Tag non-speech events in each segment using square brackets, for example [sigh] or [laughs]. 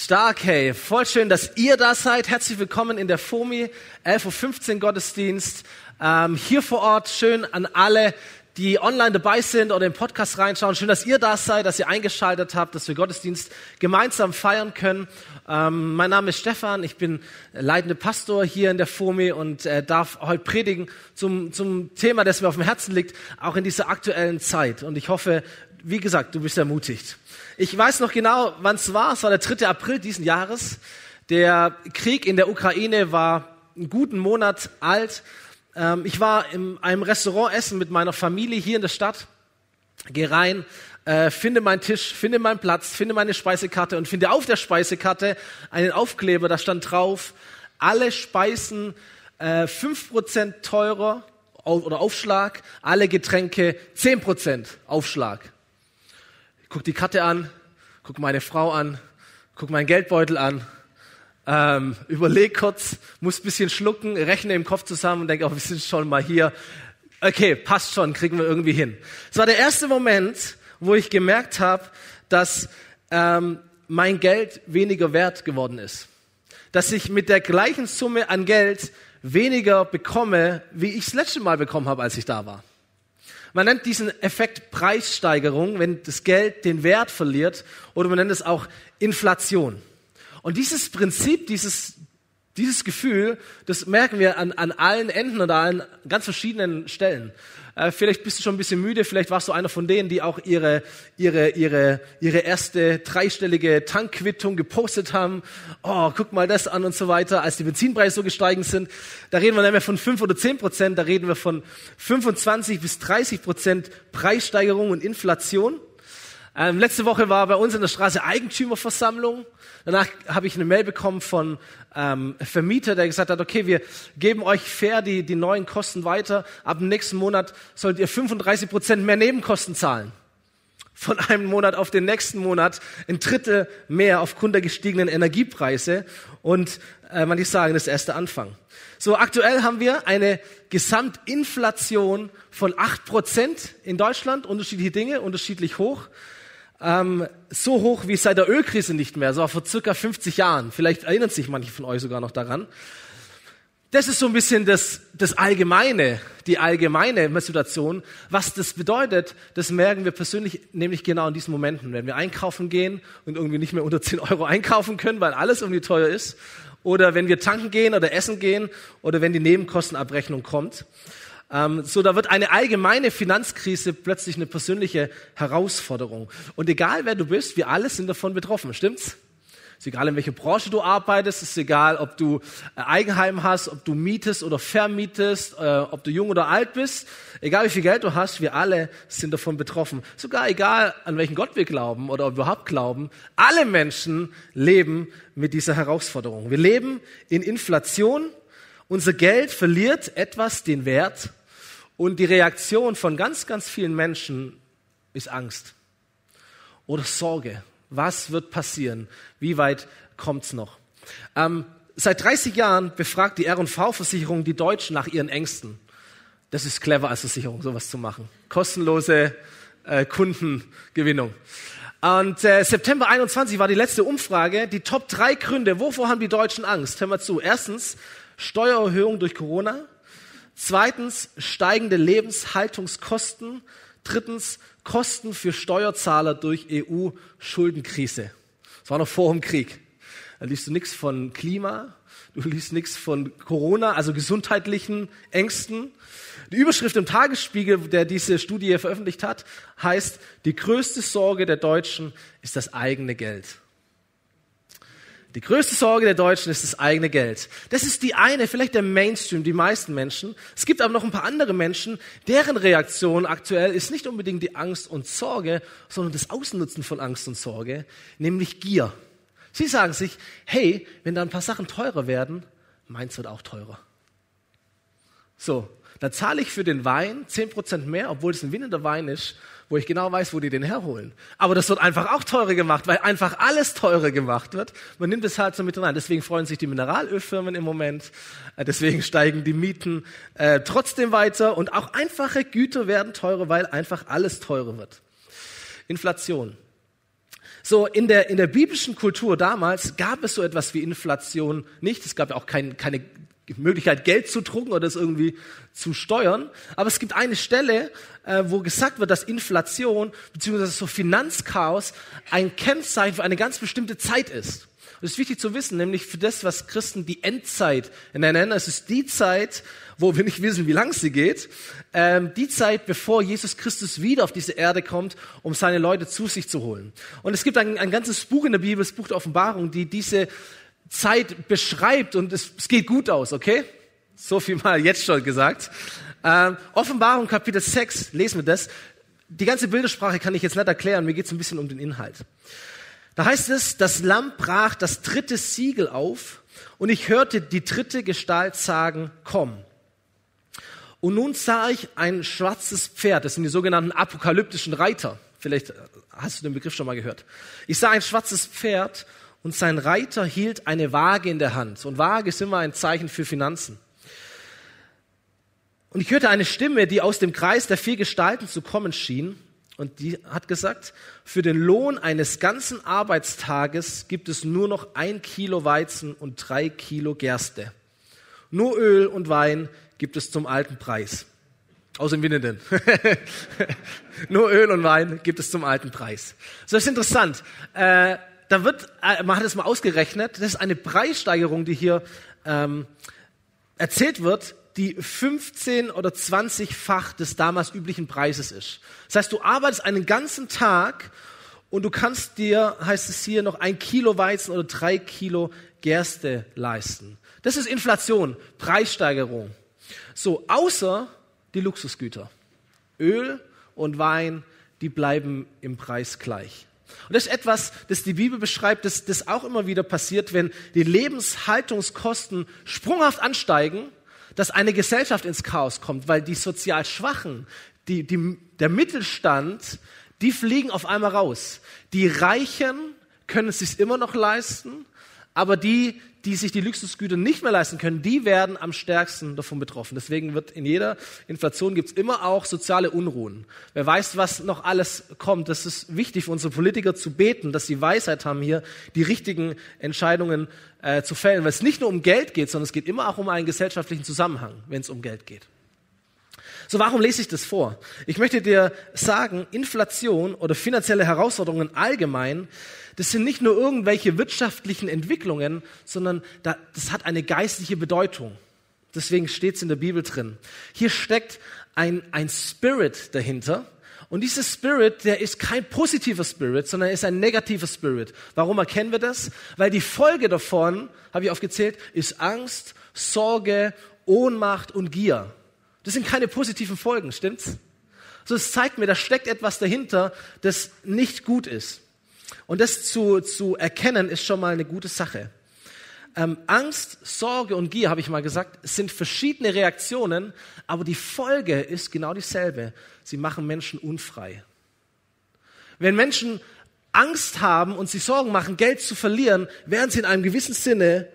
Stark, hey. Voll schön, dass ihr da seid. Herzlich willkommen in der FOMI 11.15 Uhr Gottesdienst. Ähm, hier vor Ort schön an alle, die online dabei sind oder im Podcast reinschauen. Schön, dass ihr da seid, dass ihr eingeschaltet habt, dass wir Gottesdienst gemeinsam feiern können. Ähm, mein Name ist Stefan, ich bin leitende Pastor hier in der FOMI und äh, darf heute predigen zum, zum Thema, das mir auf dem Herzen liegt, auch in dieser aktuellen Zeit. Und ich hoffe, wie gesagt, du bist ermutigt. Ich weiß noch genau, wann es war. Es war der 3. April diesen Jahres. Der Krieg in der Ukraine war einen guten Monat alt. Ähm, ich war in einem Restaurant essen mit meiner Familie hier in der Stadt. Geh rein, äh, finde meinen Tisch, finde meinen Platz, finde meine Speisekarte und finde auf der Speisekarte einen Aufkleber, da stand drauf, alle Speisen äh, 5% teurer oder Aufschlag, alle Getränke 10% Aufschlag. Guck die Karte an, guck meine Frau an, guck meinen Geldbeutel an, ähm, überleg kurz, muss bisschen schlucken, rechne im Kopf zusammen und denke, oh, wir sind schon mal hier. Okay, passt schon, kriegen wir irgendwie hin. Es war der erste Moment, wo ich gemerkt habe, dass ähm, mein Geld weniger wert geworden ist. Dass ich mit der gleichen Summe an Geld weniger bekomme, wie ich es letzte Mal bekommen habe, als ich da war. Man nennt diesen Effekt Preissteigerung, wenn das Geld den Wert verliert, oder man nennt es auch Inflation. Und dieses Prinzip, dieses, dieses Gefühl, das merken wir an, an allen Enden oder an ganz verschiedenen Stellen. Äh, vielleicht bist du schon ein bisschen müde, vielleicht warst du einer von denen, die auch ihre, ihre, ihre, ihre erste dreistellige Tankquittung gepostet haben. Oh, guck mal das an und so weiter, als die Benzinpreise so gestiegen sind. Da reden wir nicht mehr von fünf oder zehn Prozent, da reden wir von 25 bis 30 Prozent Preissteigerung und Inflation. Ähm, letzte Woche war bei uns in der Straße Eigentümerversammlung. Danach habe ich eine Mail bekommen von ähm, Vermieter, der gesagt hat, okay, wir geben euch fair die, die neuen Kosten weiter. Ab dem nächsten Monat sollt ihr 35 Prozent mehr Nebenkosten zahlen. Von einem Monat auf den nächsten Monat ein Drittel mehr aufgrund der gestiegenen Energiepreise. Und äh, manche sagen, das ist erste Anfang. So, aktuell haben wir eine Gesamtinflation von acht Prozent in Deutschland, unterschiedliche Dinge, unterschiedlich hoch ähm, so hoch wie seit der Ölkrise nicht mehr, so vor circa 50 Jahren. Vielleicht erinnern sich manche von euch sogar noch daran. Das ist so ein bisschen das, das Allgemeine, die allgemeine Situation. Was das bedeutet, das merken wir persönlich nämlich genau in diesen Momenten, wenn wir einkaufen gehen und irgendwie nicht mehr unter 10 Euro einkaufen können, weil alles irgendwie teuer ist. Oder wenn wir tanken gehen oder essen gehen oder wenn die Nebenkostenabrechnung kommt. Ähm, so, da wird eine allgemeine Finanzkrise plötzlich eine persönliche Herausforderung. Und egal wer du bist, wir alle sind davon betroffen, stimmt's? Ist egal, in welcher Branche du arbeitest, ist egal, ob du äh, Eigenheim hast, ob du mietest oder vermietest, äh, ob du jung oder alt bist, egal wie viel Geld du hast, wir alle sind davon betroffen. Sogar egal, an welchen Gott wir glauben oder ob wir überhaupt glauben, alle Menschen leben mit dieser Herausforderung. Wir leben in Inflation, unser Geld verliert etwas den Wert und die Reaktion von ganz, ganz vielen Menschen ist Angst oder Sorge. Was wird passieren? Wie weit kommt's noch? Ähm, seit 30 Jahren befragt die R&V-Versicherung die Deutschen nach ihren Ängsten. Das ist clever als Versicherung, sowas zu machen. Kostenlose äh, Kundengewinnung. Und äh, September 21 war die letzte Umfrage. Die Top drei Gründe. Wovor haben die Deutschen Angst? Hör mal zu. Erstens Steuererhöhung durch Corona. Zweitens steigende Lebenshaltungskosten. Drittens Kosten für Steuerzahler durch EU-Schuldenkrise. Das war noch vor dem Krieg. Da liest du nichts von Klima, du liest nichts von Corona, also gesundheitlichen Ängsten. Die Überschrift im Tagesspiegel, der diese Studie veröffentlicht hat, heißt, die größte Sorge der Deutschen ist das eigene Geld. Die größte Sorge der Deutschen ist das eigene Geld. Das ist die eine, vielleicht der Mainstream, die meisten Menschen. Es gibt aber noch ein paar andere Menschen, deren Reaktion aktuell ist nicht unbedingt die Angst und Sorge, sondern das Ausnutzen von Angst und Sorge, nämlich Gier. Sie sagen sich, hey, wenn da ein paar Sachen teurer werden, meins wird auch teurer. So, dann zahle ich für den Wein zehn Prozent mehr, obwohl es ein winnender Wein ist, wo ich genau weiß, wo die den herholen. Aber das wird einfach auch teurer gemacht, weil einfach alles teurer gemacht wird. Man nimmt es halt so mit rein. Deswegen freuen sich die Mineralölfirmen im Moment. Äh, deswegen steigen die Mieten äh, trotzdem weiter. Und auch einfache Güter werden teurer, weil einfach alles teurer wird. Inflation. So, in der, in der biblischen Kultur damals gab es so etwas wie Inflation nicht. Es gab ja auch kein, keine Möglichkeit, Geld zu drucken oder das irgendwie zu steuern. Aber es gibt eine Stelle, äh, wo gesagt wird, dass Inflation bzw. so Finanzchaos ein Kennzeichen für eine ganz bestimmte Zeit ist. Und es ist wichtig zu wissen, nämlich für das, was Christen die Endzeit nennen. Es ist die Zeit, wo wir nicht wissen, wie lang sie geht. Ähm, die Zeit, bevor Jesus Christus wieder auf diese Erde kommt, um seine Leute zu sich zu holen. Und es gibt ein, ein ganzes Buch in der Bibel, das Buch der Offenbarung, die diese Zeit beschreibt und es, es geht gut aus, okay? So viel mal jetzt schon gesagt. Ähm, Offenbarung Kapitel 6, lesen wir das. Die ganze Bildersprache kann ich jetzt nicht erklären, mir geht es ein bisschen um den Inhalt. Da heißt es, das Lamm brach das dritte Siegel auf und ich hörte die dritte Gestalt sagen, komm. Und nun sah ich ein schwarzes Pferd, das sind die sogenannten apokalyptischen Reiter. Vielleicht hast du den Begriff schon mal gehört. Ich sah ein schwarzes Pferd und sein Reiter hielt eine Waage in der Hand. Und Waage ist immer ein Zeichen für Finanzen. Und ich hörte eine Stimme, die aus dem Kreis der vier Gestalten zu kommen schien. Und die hat gesagt, für den Lohn eines ganzen Arbeitstages gibt es nur noch ein Kilo Weizen und drei Kilo Gerste. Nur Öl und Wein gibt es zum alten Preis. Außer im Winnenden. [laughs] nur Öl und Wein gibt es zum alten Preis. So, das ist interessant. Äh, da wird, äh, man hat es mal ausgerechnet, das ist eine Preissteigerung, die hier ähm, erzählt wird, die 15 oder 20-fach des damals üblichen Preises ist. Das heißt, du arbeitest einen ganzen Tag und du kannst dir, heißt es hier, noch ein Kilo Weizen oder drei Kilo Gerste leisten. Das ist Inflation, Preissteigerung. So, außer die Luxusgüter. Öl und Wein, die bleiben im Preis gleich. Und das ist etwas, das die Bibel beschreibt, dass das auch immer wieder passiert, wenn die Lebenshaltungskosten sprunghaft ansteigen dass eine Gesellschaft ins Chaos kommt, weil die sozial Schwachen, die, die, der Mittelstand, die fliegen auf einmal raus. Die Reichen können es sich immer noch leisten, aber die, die sich die Luxusgüter nicht mehr leisten können, die werden am stärksten davon betroffen. Deswegen wird in jeder Inflation gibt es immer auch soziale Unruhen. Wer weiß, was noch alles kommt, das ist wichtig für unsere Politiker zu beten, dass sie Weisheit haben, hier die richtigen Entscheidungen äh, zu fällen. Weil es nicht nur um Geld geht, sondern es geht immer auch um einen gesellschaftlichen Zusammenhang, wenn es um Geld geht. So, warum lese ich das vor? Ich möchte dir sagen, Inflation oder finanzielle Herausforderungen allgemein, das sind nicht nur irgendwelche wirtschaftlichen Entwicklungen, sondern das hat eine geistliche Bedeutung. Deswegen steht es in der Bibel drin. Hier steckt ein, ein Spirit dahinter. Und dieser Spirit, der ist kein positiver Spirit, sondern ist ein negativer Spirit. Warum erkennen wir das? Weil die Folge davon, habe ich aufgezählt, ist Angst, Sorge, Ohnmacht und Gier. Das sind keine positiven Folgen, stimmt's? So, es zeigt mir, da steckt etwas dahinter, das nicht gut ist. Und das zu, zu erkennen, ist schon mal eine gute Sache. Ähm, Angst, Sorge und Gier, habe ich mal gesagt, sind verschiedene Reaktionen, aber die Folge ist genau dieselbe. Sie machen Menschen unfrei. Wenn Menschen Angst haben und sie Sorgen machen, Geld zu verlieren, werden sie in einem gewissen Sinne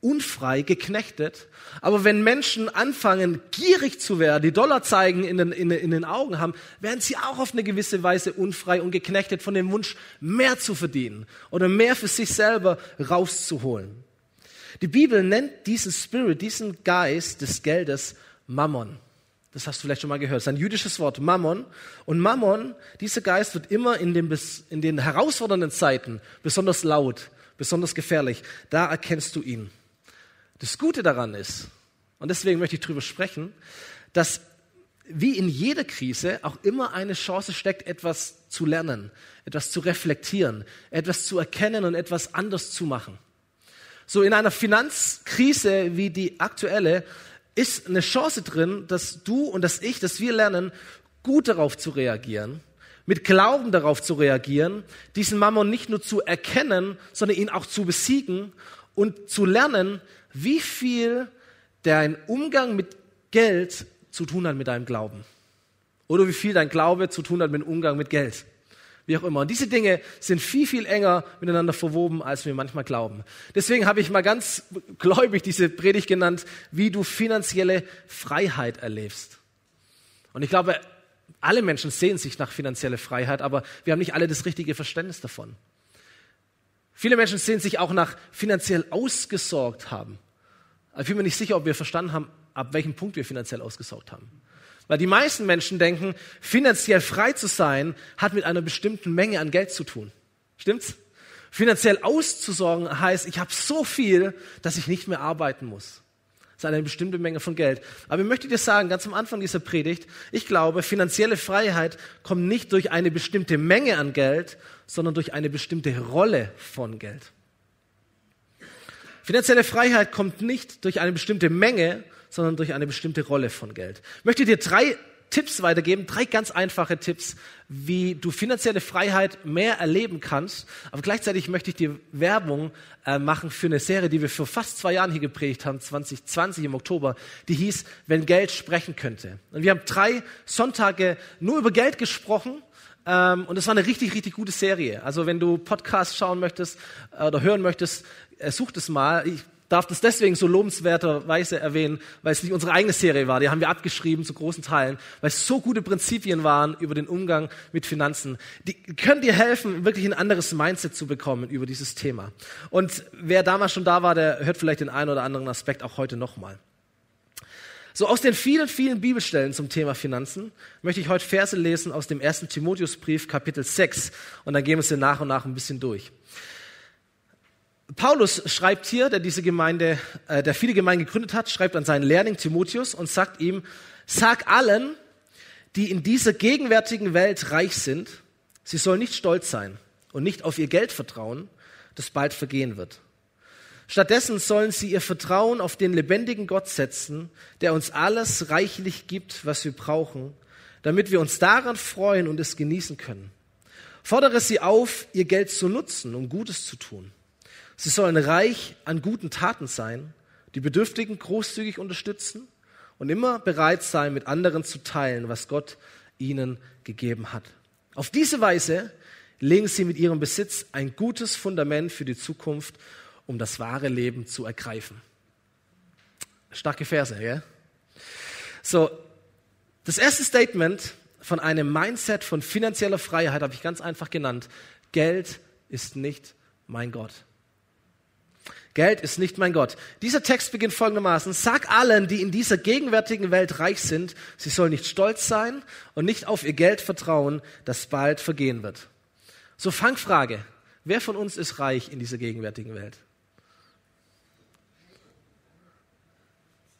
unfrei, geknechtet. Aber wenn Menschen anfangen, gierig zu werden, die Dollar zeigen in den, in, in den Augen haben, werden sie auch auf eine gewisse Weise unfrei und geknechtet von dem Wunsch, mehr zu verdienen oder mehr für sich selber rauszuholen. Die Bibel nennt diesen Spirit, diesen Geist des Geldes Mammon. Das hast du vielleicht schon mal gehört. Das ist ein jüdisches Wort, Mammon. Und Mammon, dieser Geist wird immer in den, in den herausfordernden Zeiten besonders laut, besonders gefährlich. Da erkennst du ihn. Das Gute daran ist, und deswegen möchte ich darüber sprechen, dass wie in jeder Krise auch immer eine Chance steckt, etwas zu lernen, etwas zu reflektieren, etwas zu erkennen und etwas anders zu machen. So in einer Finanzkrise wie die aktuelle ist eine Chance drin, dass du und dass ich, dass wir lernen, gut darauf zu reagieren, mit Glauben darauf zu reagieren, diesen Mammon nicht nur zu erkennen, sondern ihn auch zu besiegen und zu lernen, wie viel dein Umgang mit Geld zu tun hat mit deinem Glauben. Oder wie viel dein Glaube zu tun hat mit dem Umgang mit Geld. Wie auch immer. Und diese Dinge sind viel, viel enger miteinander verwoben, als wir manchmal glauben. Deswegen habe ich mal ganz gläubig diese Predigt genannt, wie du finanzielle Freiheit erlebst. Und ich glaube, alle Menschen sehen sich nach finanzieller Freiheit, aber wir haben nicht alle das richtige Verständnis davon. Viele Menschen sehen sich auch nach finanziell ausgesorgt haben. Ich bin mir nicht sicher, ob wir verstanden haben, ab welchem Punkt wir finanziell ausgesorgt haben. Weil die meisten Menschen denken, finanziell frei zu sein, hat mit einer bestimmten Menge an Geld zu tun. Stimmt's? Finanziell auszusorgen heißt, ich habe so viel, dass ich nicht mehr arbeiten muss. Das eine bestimmte Menge von Geld. Aber ich möchte dir sagen, ganz am Anfang dieser Predigt, ich glaube, finanzielle Freiheit kommt nicht durch eine bestimmte Menge an Geld, sondern durch eine bestimmte Rolle von Geld. Finanzielle Freiheit kommt nicht durch eine bestimmte Menge, sondern durch eine bestimmte Rolle von Geld. Ich möchte dir drei Tipps weitergeben, drei ganz einfache Tipps, wie du finanzielle Freiheit mehr erleben kannst. Aber gleichzeitig möchte ich dir Werbung äh, machen für eine Serie, die wir für fast zwei Jahren hier geprägt haben, 2020 im Oktober, die hieß, wenn Geld sprechen könnte. Und wir haben drei Sonntage nur über Geld gesprochen. Ähm, und es war eine richtig, richtig gute Serie. Also wenn du Podcasts schauen möchtest äh, oder hören möchtest, äh, such es mal. Ich darf das deswegen so lobenswerterweise erwähnen, weil es nicht unsere eigene Serie war. Die haben wir abgeschrieben zu großen Teilen, weil es so gute Prinzipien waren über den Umgang mit Finanzen. Die können dir helfen, wirklich ein anderes Mindset zu bekommen über dieses Thema. Und wer damals schon da war, der hört vielleicht den einen oder anderen Aspekt auch heute nochmal. So aus den vielen, vielen Bibelstellen zum Thema Finanzen möchte ich heute Verse lesen aus dem ersten Timotheusbrief, Kapitel 6. Und dann gehen wir es nach und nach ein bisschen durch. Paulus schreibt hier, der diese Gemeinde, äh, der viele Gemeinden gegründet hat, schreibt an seinen Lehrling Timotheus und sagt ihm, sag allen, die in dieser gegenwärtigen Welt reich sind, sie sollen nicht stolz sein und nicht auf ihr Geld vertrauen, das bald vergehen wird. Stattdessen sollen sie ihr Vertrauen auf den lebendigen Gott setzen, der uns alles reichlich gibt, was wir brauchen, damit wir uns daran freuen und es genießen können. Fordere sie auf, ihr Geld zu nutzen, um Gutes zu tun. Sie sollen reich an guten Taten sein, die Bedürftigen großzügig unterstützen und immer bereit sein, mit anderen zu teilen, was Gott ihnen gegeben hat. Auf diese Weise legen sie mit ihrem Besitz ein gutes Fundament für die Zukunft, um das wahre Leben zu ergreifen. Starke Verse, ja? So, das erste Statement von einem Mindset von finanzieller Freiheit habe ich ganz einfach genannt. Geld ist nicht mein Gott. Geld ist nicht mein Gott. Dieser Text beginnt folgendermaßen. Sag allen, die in dieser gegenwärtigen Welt reich sind, sie sollen nicht stolz sein und nicht auf ihr Geld vertrauen, das bald vergehen wird. So Fangfrage. Wer von uns ist reich in dieser gegenwärtigen Welt?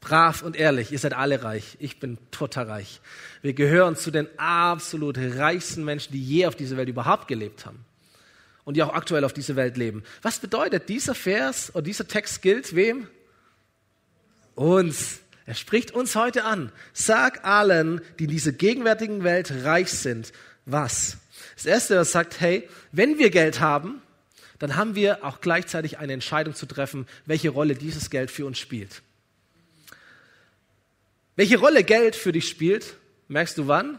Brav und ehrlich, ihr seid alle reich. Ich bin total reich. Wir gehören zu den absolut reichsten Menschen, die je auf dieser Welt überhaupt gelebt haben und die auch aktuell auf dieser Welt leben. Was bedeutet dieser Vers oder dieser Text gilt wem? Uns. Er spricht uns heute an. Sag allen, die in dieser gegenwärtigen Welt reich sind, was? Das erste, was sagt, hey, wenn wir Geld haben, dann haben wir auch gleichzeitig eine Entscheidung zu treffen, welche Rolle dieses Geld für uns spielt. Welche Rolle Geld für dich spielt, merkst du wann?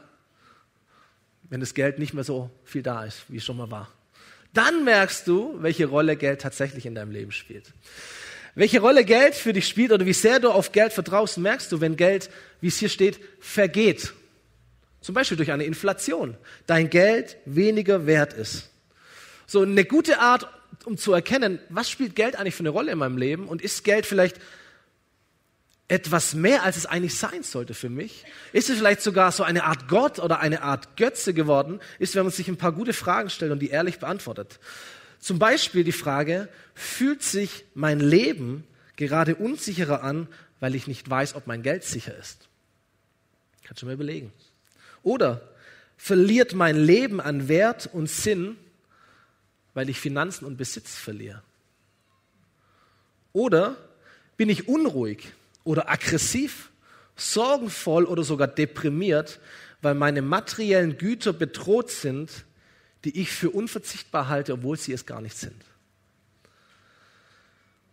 Wenn das Geld nicht mehr so viel da ist, wie es schon mal war. Dann merkst du, welche Rolle Geld tatsächlich in deinem Leben spielt. Welche Rolle Geld für dich spielt oder wie sehr du auf Geld vertraust, merkst du, wenn Geld, wie es hier steht, vergeht. Zum Beispiel durch eine Inflation. Dein Geld weniger wert ist. So eine gute Art, um zu erkennen, was spielt Geld eigentlich für eine Rolle in meinem Leben und ist Geld vielleicht etwas mehr, als es eigentlich sein sollte für mich? Ist es vielleicht sogar so eine Art Gott oder eine Art Götze geworden? Ist, wenn man sich ein paar gute Fragen stellt und die ehrlich beantwortet. Zum Beispiel die Frage, fühlt sich mein Leben gerade unsicherer an, weil ich nicht weiß, ob mein Geld sicher ist? Kannst du mir überlegen. Oder verliert mein Leben an Wert und Sinn, weil ich Finanzen und Besitz verliere? Oder bin ich unruhig, oder aggressiv, sorgenvoll oder sogar deprimiert, weil meine materiellen Güter bedroht sind, die ich für unverzichtbar halte, obwohl sie es gar nicht sind.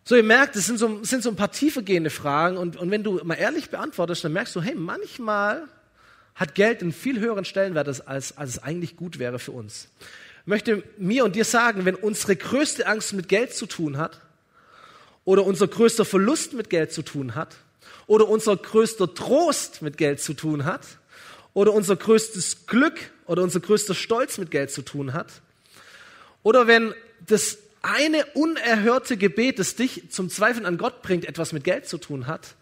So, ihr merkt, das sind so, sind so ein paar tiefergehende Fragen und, und wenn du mal ehrlich beantwortest, dann merkst du, hey, manchmal hat Geld einen viel höheren Stellenwert, als, als es eigentlich gut wäre für uns. Ich möchte mir und dir sagen, wenn unsere größte Angst mit Geld zu tun hat, oder unser größter Verlust mit Geld zu tun hat oder unser größter Trost mit Geld zu tun hat oder unser größtes Glück oder unser größter Stolz mit Geld zu tun hat oder wenn das eine unerhörte Gebet, das dich zum Zweifeln an Gott bringt, etwas mit Geld zu tun hat,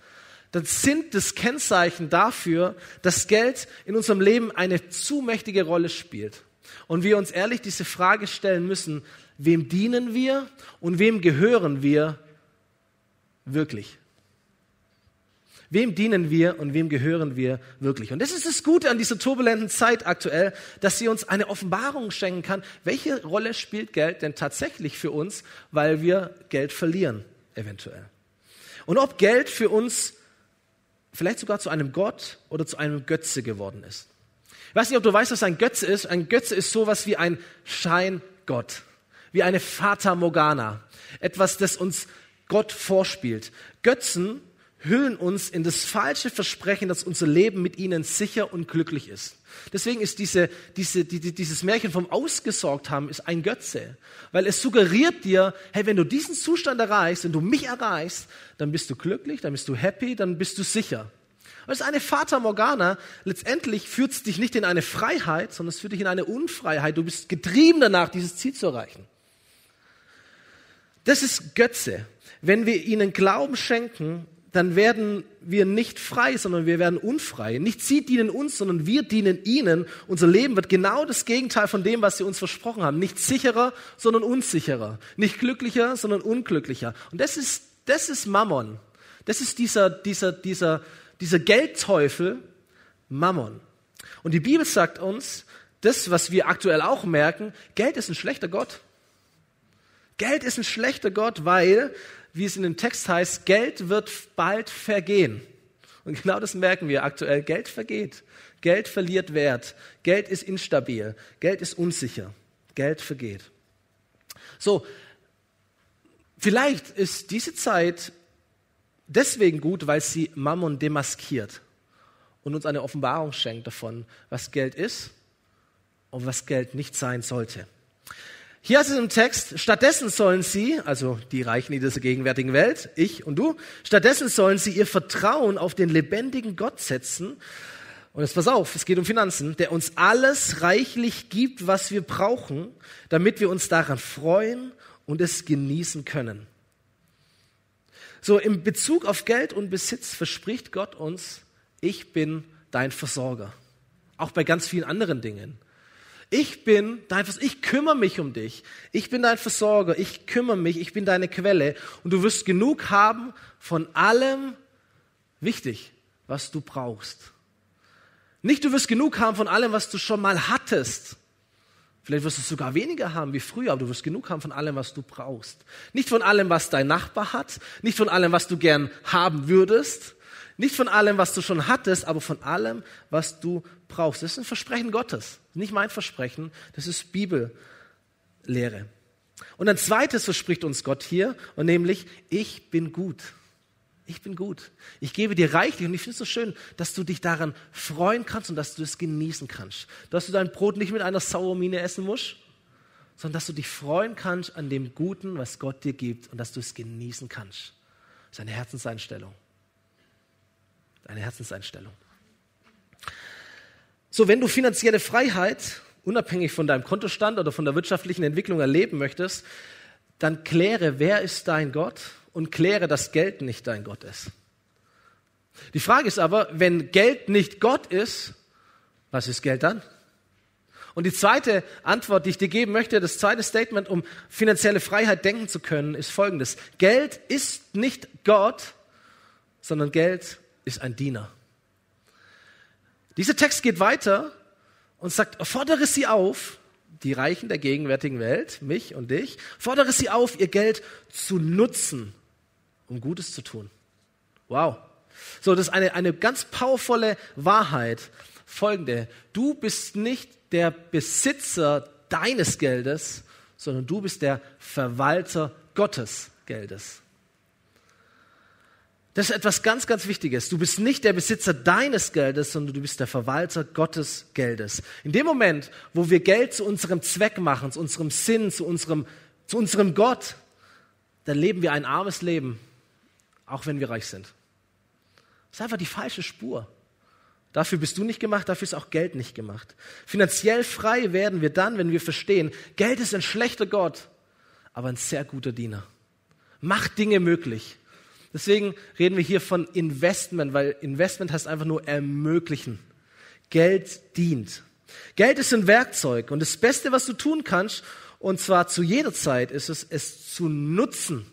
dann sind das Kennzeichen dafür, dass Geld in unserem Leben eine zu mächtige Rolle spielt. Und wir uns ehrlich diese Frage stellen müssen, wem dienen wir und wem gehören wir wirklich? Wem dienen wir und wem gehören wir wirklich? Und das ist das Gute an dieser turbulenten Zeit aktuell, dass sie uns eine Offenbarung schenken kann. Welche Rolle spielt Geld denn tatsächlich für uns, weil wir Geld verlieren, eventuell? Und ob Geld für uns vielleicht sogar zu einem Gott oder zu einem Götze geworden ist. Ich weiß nicht, ob du weißt, was ein Götze ist. Ein Götze ist sowas wie ein Scheingott, wie eine Fata Morgana. Etwas, das uns Gott vorspielt. Götzen hüllen uns in das falsche Versprechen, dass unser Leben mit ihnen sicher und glücklich ist. Deswegen ist diese, diese, die, dieses Märchen vom Ausgesorgt haben ist ein Götze, weil es suggeriert dir, hey, wenn du diesen Zustand erreichst, wenn du mich erreichst, dann bist du glücklich, dann bist du happy, dann bist du sicher. Und es ist eine Fata Morgana. Letztendlich führt es dich nicht in eine Freiheit, sondern es führt dich in eine Unfreiheit. Du bist getrieben danach, dieses Ziel zu erreichen. Das ist Götze. Wenn wir ihnen Glauben schenken, dann werden wir nicht frei, sondern wir werden unfrei. Nicht sie dienen uns, sondern wir dienen ihnen. Unser Leben wird genau das Gegenteil von dem, was sie uns versprochen haben. Nicht sicherer, sondern unsicherer. Nicht glücklicher, sondern unglücklicher. Und das ist, das ist Mammon. Das ist dieser, dieser, dieser, dieser Geldteufel Mammon. Und die Bibel sagt uns, das, was wir aktuell auch merken, Geld ist ein schlechter Gott. Geld ist ein schlechter Gott, weil wie es in dem Text heißt, Geld wird bald vergehen. Und genau das merken wir aktuell. Geld vergeht. Geld verliert Wert. Geld ist instabil. Geld ist unsicher. Geld vergeht. So, vielleicht ist diese Zeit deswegen gut, weil sie Mammon demaskiert und uns eine Offenbarung schenkt davon, was Geld ist und was Geld nicht sein sollte. Hier heißt es im Text, stattdessen sollen sie, also die Reichen in dieser gegenwärtigen Welt, ich und du, stattdessen sollen sie ihr Vertrauen auf den lebendigen Gott setzen. Und jetzt pass auf, es geht um Finanzen, der uns alles reichlich gibt, was wir brauchen, damit wir uns daran freuen und es genießen können. So, im Bezug auf Geld und Besitz verspricht Gott uns, ich bin dein Versorger. Auch bei ganz vielen anderen Dingen. Ich bin dein Versorger, ich kümmere mich um dich. Ich bin dein Versorger, ich kümmere mich, ich bin deine Quelle und du wirst genug haben von allem, wichtig, was du brauchst. Nicht du wirst genug haben von allem, was du schon mal hattest. Vielleicht wirst du sogar weniger haben wie früher, aber du wirst genug haben von allem, was du brauchst. Nicht von allem, was dein Nachbar hat, nicht von allem, was du gern haben würdest, nicht von allem, was du schon hattest, aber von allem, was du brauchst. Das ist ein Versprechen Gottes. Nicht mein Versprechen, das ist Bibellehre. Und ein zweites verspricht uns Gott hier, und nämlich, ich bin gut. Ich bin gut. Ich gebe dir reichlich. Und ich finde es so schön, dass du dich daran freuen kannst und dass du es genießen kannst. Dass du dein Brot nicht mit einer Sauermine essen musst, sondern dass du dich freuen kannst an dem Guten, was Gott dir gibt und dass du es genießen kannst. Das ist eine Herzenseinstellung eine Herzenseinstellung. So, wenn du finanzielle Freiheit unabhängig von deinem Kontostand oder von der wirtschaftlichen Entwicklung erleben möchtest, dann kläre, wer ist dein Gott und kläre, dass Geld nicht dein Gott ist. Die Frage ist aber, wenn Geld nicht Gott ist, was ist Geld dann? Und die zweite Antwort, die ich dir geben möchte, das zweite Statement, um finanzielle Freiheit denken zu können, ist folgendes. Geld ist nicht Gott, sondern Geld ist ein Diener. Dieser Text geht weiter und sagt, fordere sie auf, die Reichen der gegenwärtigen Welt, mich und dich, fordere sie auf, ihr Geld zu nutzen, um Gutes zu tun. Wow. So, das ist eine, eine ganz powervolle Wahrheit. Folgende. Du bist nicht der Besitzer deines Geldes, sondern du bist der Verwalter Gottes Geldes. Das ist etwas ganz, ganz Wichtiges. Du bist nicht der Besitzer deines Geldes, sondern du bist der Verwalter Gottes Geldes. In dem Moment, wo wir Geld zu unserem Zweck machen, zu unserem Sinn, zu unserem, zu unserem Gott, dann leben wir ein armes Leben, auch wenn wir reich sind. Das ist einfach die falsche Spur. Dafür bist du nicht gemacht, dafür ist auch Geld nicht gemacht. Finanziell frei werden wir dann, wenn wir verstehen, Geld ist ein schlechter Gott, aber ein sehr guter Diener. Mach Dinge möglich. Deswegen reden wir hier von Investment, weil Investment heißt einfach nur ermöglichen. Geld dient. Geld ist ein Werkzeug und das Beste, was du tun kannst, und zwar zu jeder Zeit, ist es, es zu nutzen,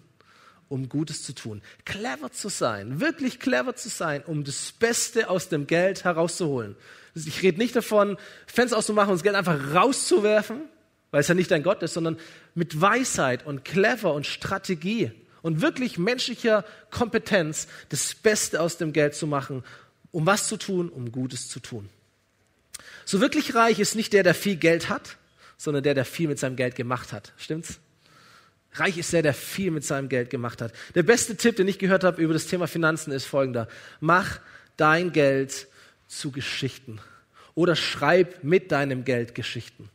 um Gutes zu tun. Clever zu sein, wirklich clever zu sein, um das Beste aus dem Geld herauszuholen. Ich rede nicht davon, Fenster auszumachen und das Geld einfach rauszuwerfen, weil es ja nicht dein Gott ist, sondern mit Weisheit und clever und Strategie und wirklich menschlicher Kompetenz das Beste aus dem Geld zu machen, um was zu tun, um Gutes zu tun. So wirklich reich ist nicht der, der viel Geld hat, sondern der, der viel mit seinem Geld gemacht hat. Stimmt's? Reich ist der, der viel mit seinem Geld gemacht hat. Der beste Tipp, den ich gehört habe über das Thema Finanzen, ist folgender. Mach dein Geld zu Geschichten oder schreib mit deinem Geld Geschichten.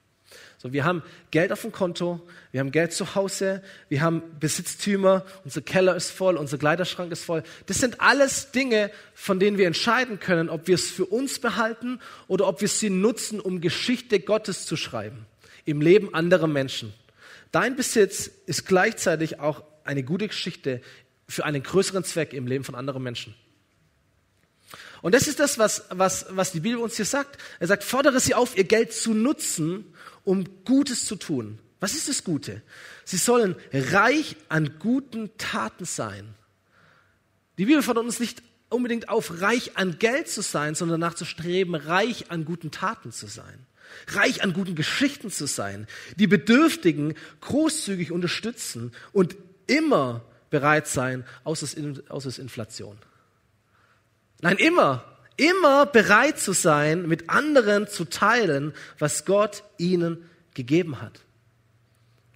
So, wir haben Geld auf dem Konto, wir haben Geld zu Hause, wir haben Besitztümer, unser Keller ist voll, unser Kleiderschrank ist voll. Das sind alles Dinge, von denen wir entscheiden können, ob wir es für uns behalten oder ob wir sie nutzen, um Geschichte Gottes zu schreiben im Leben anderer Menschen. Dein Besitz ist gleichzeitig auch eine gute Geschichte für einen größeren Zweck im Leben von anderen Menschen. Und das ist das, was, was, was die Bibel uns hier sagt. Er sagt, fordere sie auf, ihr Geld zu nutzen, um Gutes zu tun. Was ist das Gute? Sie sollen reich an guten Taten sein. Die Bibel fordert uns nicht unbedingt auf, reich an Geld zu sein, sondern danach zu streben, reich an guten Taten zu sein. Reich an guten Geschichten zu sein. Die Bedürftigen großzügig unterstützen und immer bereit sein, außer es Inflation. Nein, immer immer bereit zu sein, mit anderen zu teilen, was Gott ihnen gegeben hat.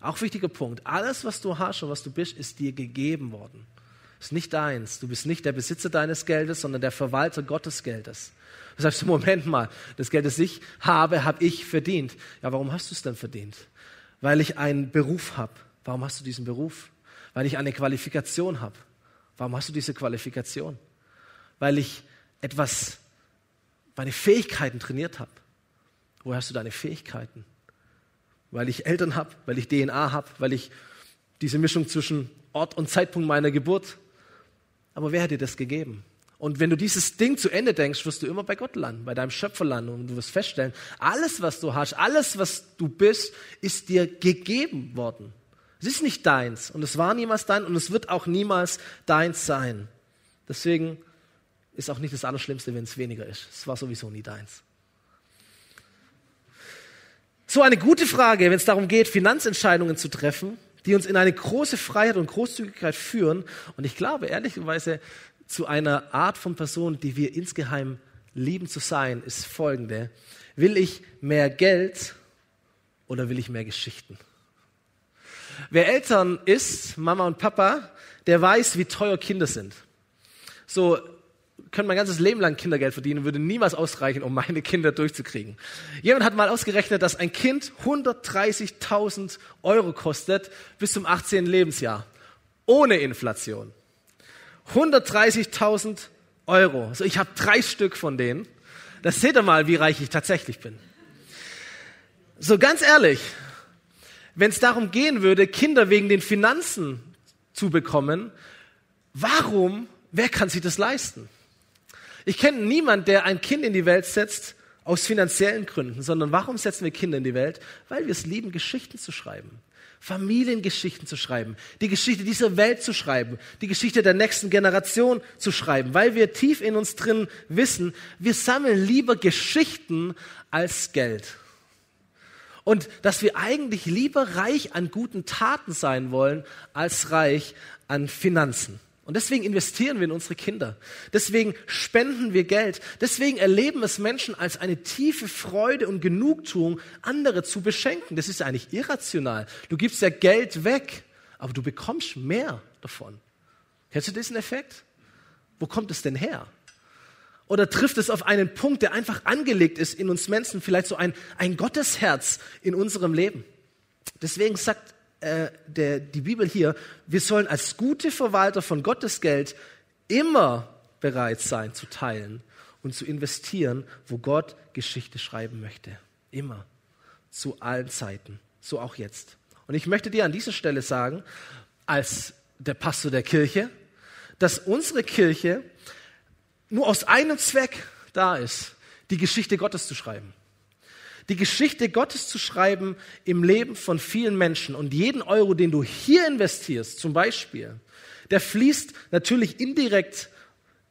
Auch wichtiger Punkt. Alles, was du hast und was du bist, ist dir gegeben worden. Ist nicht deins. Du bist nicht der Besitzer deines Geldes, sondern der Verwalter Gottes Geldes. Du sagst, [laughs] Moment mal, das Geld, das ich habe, habe ich verdient. Ja, warum hast du es denn verdient? Weil ich einen Beruf habe. Warum hast du diesen Beruf? Weil ich eine Qualifikation habe. Warum hast du diese Qualifikation? Weil ich etwas, meine Fähigkeiten trainiert habe. Woher hast du deine Fähigkeiten? Weil ich Eltern habe, weil ich DNA habe, weil ich diese Mischung zwischen Ort und Zeitpunkt meiner Geburt. Aber wer hat dir das gegeben? Und wenn du dieses Ding zu Ende denkst, wirst du immer bei Gott landen, bei deinem Schöpfer landen und du wirst feststellen, alles, was du hast, alles, was du bist, ist dir gegeben worden. Es ist nicht deins und es war niemals dein und es wird auch niemals deins sein. Deswegen ist auch nicht das Allerschlimmste, wenn es weniger ist. Es war sowieso nie deins. So eine gute Frage, wenn es darum geht, Finanzentscheidungen zu treffen, die uns in eine große Freiheit und Großzügigkeit führen. Und ich glaube ehrlicherweise zu einer Art von Person, die wir insgeheim lieben zu sein, ist folgende. Will ich mehr Geld oder will ich mehr Geschichten? Wer Eltern ist, Mama und Papa, der weiß, wie teuer Kinder sind. So könnte mein ganzes Leben lang Kindergeld verdienen, würde niemals ausreichen, um meine Kinder durchzukriegen. Jemand hat mal ausgerechnet, dass ein Kind 130.000 Euro kostet bis zum 18. Lebensjahr. Ohne Inflation. 130.000 Euro. Also ich habe drei Stück von denen. Das seht ihr mal, wie reich ich tatsächlich bin. So ganz ehrlich, wenn es darum gehen würde, Kinder wegen den Finanzen zu bekommen, warum, wer kann sich das leisten? Ich kenne niemanden, der ein Kind in die Welt setzt aus finanziellen Gründen, sondern warum setzen wir Kinder in die Welt? Weil wir es lieben, Geschichten zu schreiben. Familiengeschichten zu schreiben, die Geschichte dieser Welt zu schreiben, die Geschichte der nächsten Generation zu schreiben, weil wir tief in uns drin wissen, wir sammeln lieber Geschichten als Geld. Und dass wir eigentlich lieber reich an guten Taten sein wollen, als reich an Finanzen. Und deswegen investieren wir in unsere Kinder. Deswegen spenden wir Geld. Deswegen erleben es Menschen als eine tiefe Freude und Genugtuung, andere zu beschenken. Das ist eigentlich irrational. Du gibst ja Geld weg, aber du bekommst mehr davon. Kennst du diesen Effekt? Wo kommt es denn her? Oder trifft es auf einen Punkt, der einfach angelegt ist in uns Menschen, vielleicht so ein, ein Gottesherz in unserem Leben? Deswegen sagt äh, der, die Bibel hier, wir sollen als gute Verwalter von Gottes Geld immer bereit sein zu teilen und zu investieren, wo Gott Geschichte schreiben möchte. Immer. Zu allen Zeiten. So auch jetzt. Und ich möchte dir an dieser Stelle sagen, als der Pastor der Kirche, dass unsere Kirche nur aus einem Zweck da ist, die Geschichte Gottes zu schreiben. Die Geschichte Gottes zu schreiben im Leben von vielen Menschen. Und jeden Euro, den du hier investierst, zum Beispiel, der fließt natürlich indirekt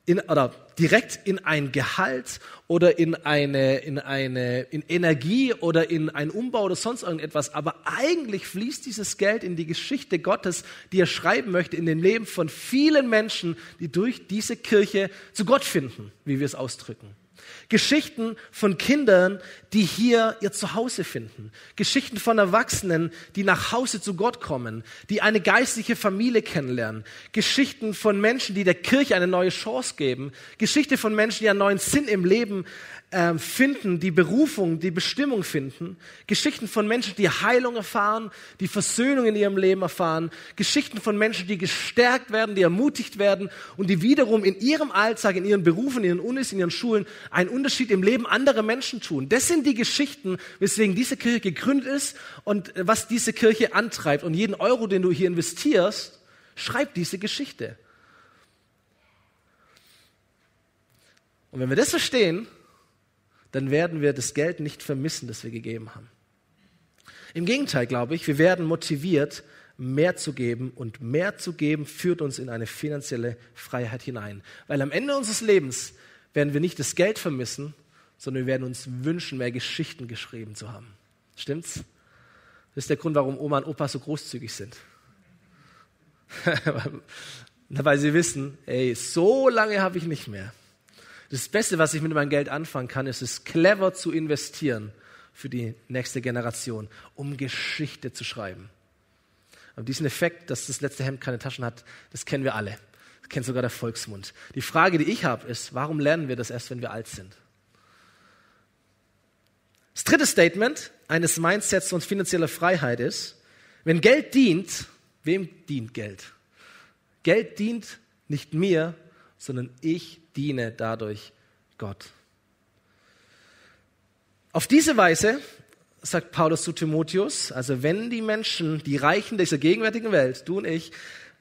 in, oder direkt in ein Gehalt oder in eine, in eine, in Energie oder in einen Umbau oder sonst irgendetwas. Aber eigentlich fließt dieses Geld in die Geschichte Gottes, die er schreiben möchte, in dem Leben von vielen Menschen, die durch diese Kirche zu Gott finden, wie wir es ausdrücken. Geschichten von Kindern, die hier ihr Zuhause finden. Geschichten von Erwachsenen, die nach Hause zu Gott kommen, die eine geistliche Familie kennenlernen. Geschichten von Menschen, die der Kirche eine neue Chance geben. Geschichte von Menschen, die einen neuen Sinn im Leben äh, finden, die Berufung, die Bestimmung finden. Geschichten von Menschen, die Heilung erfahren, die Versöhnung in ihrem Leben erfahren. Geschichten von Menschen, die gestärkt werden, die ermutigt werden und die wiederum in ihrem Alltag, in ihren Berufen, in ihren Unis, in ihren Schulen einen Unterschied im Leben anderer Menschen tun. Das sind die Geschichten, weswegen diese Kirche gegründet ist und was diese Kirche antreibt. Und jeden Euro, den du hier investierst, schreibt diese Geschichte. Und wenn wir das verstehen, dann werden wir das Geld nicht vermissen, das wir gegeben haben. Im Gegenteil, glaube ich, wir werden motiviert, mehr zu geben und mehr zu geben führt uns in eine finanzielle Freiheit hinein. Weil am Ende unseres Lebens werden wir nicht das Geld vermissen, sondern wir werden uns wünschen, mehr Geschichten geschrieben zu haben. Stimmt's? Das ist der Grund, warum Oma und Opa so großzügig sind. [laughs] Weil sie wissen, ey, so lange habe ich nicht mehr. Das Beste, was ich mit meinem Geld anfangen kann, ist es clever zu investieren für die nächste Generation, um Geschichte zu schreiben. Aber diesen Effekt, dass das letzte Hemd keine Taschen hat, das kennen wir alle. Das kennt sogar der Volksmund. Die Frage, die ich habe, ist, warum lernen wir das erst, wenn wir alt sind? Das dritte Statement eines Mindsets von finanzieller Freiheit ist, wenn Geld dient, wem dient Geld? Geld dient nicht mir, sondern ich diene dadurch Gott. Auf diese Weise, sagt Paulus zu Timotheus, also wenn die Menschen, die Reichen dieser gegenwärtigen Welt, du und ich,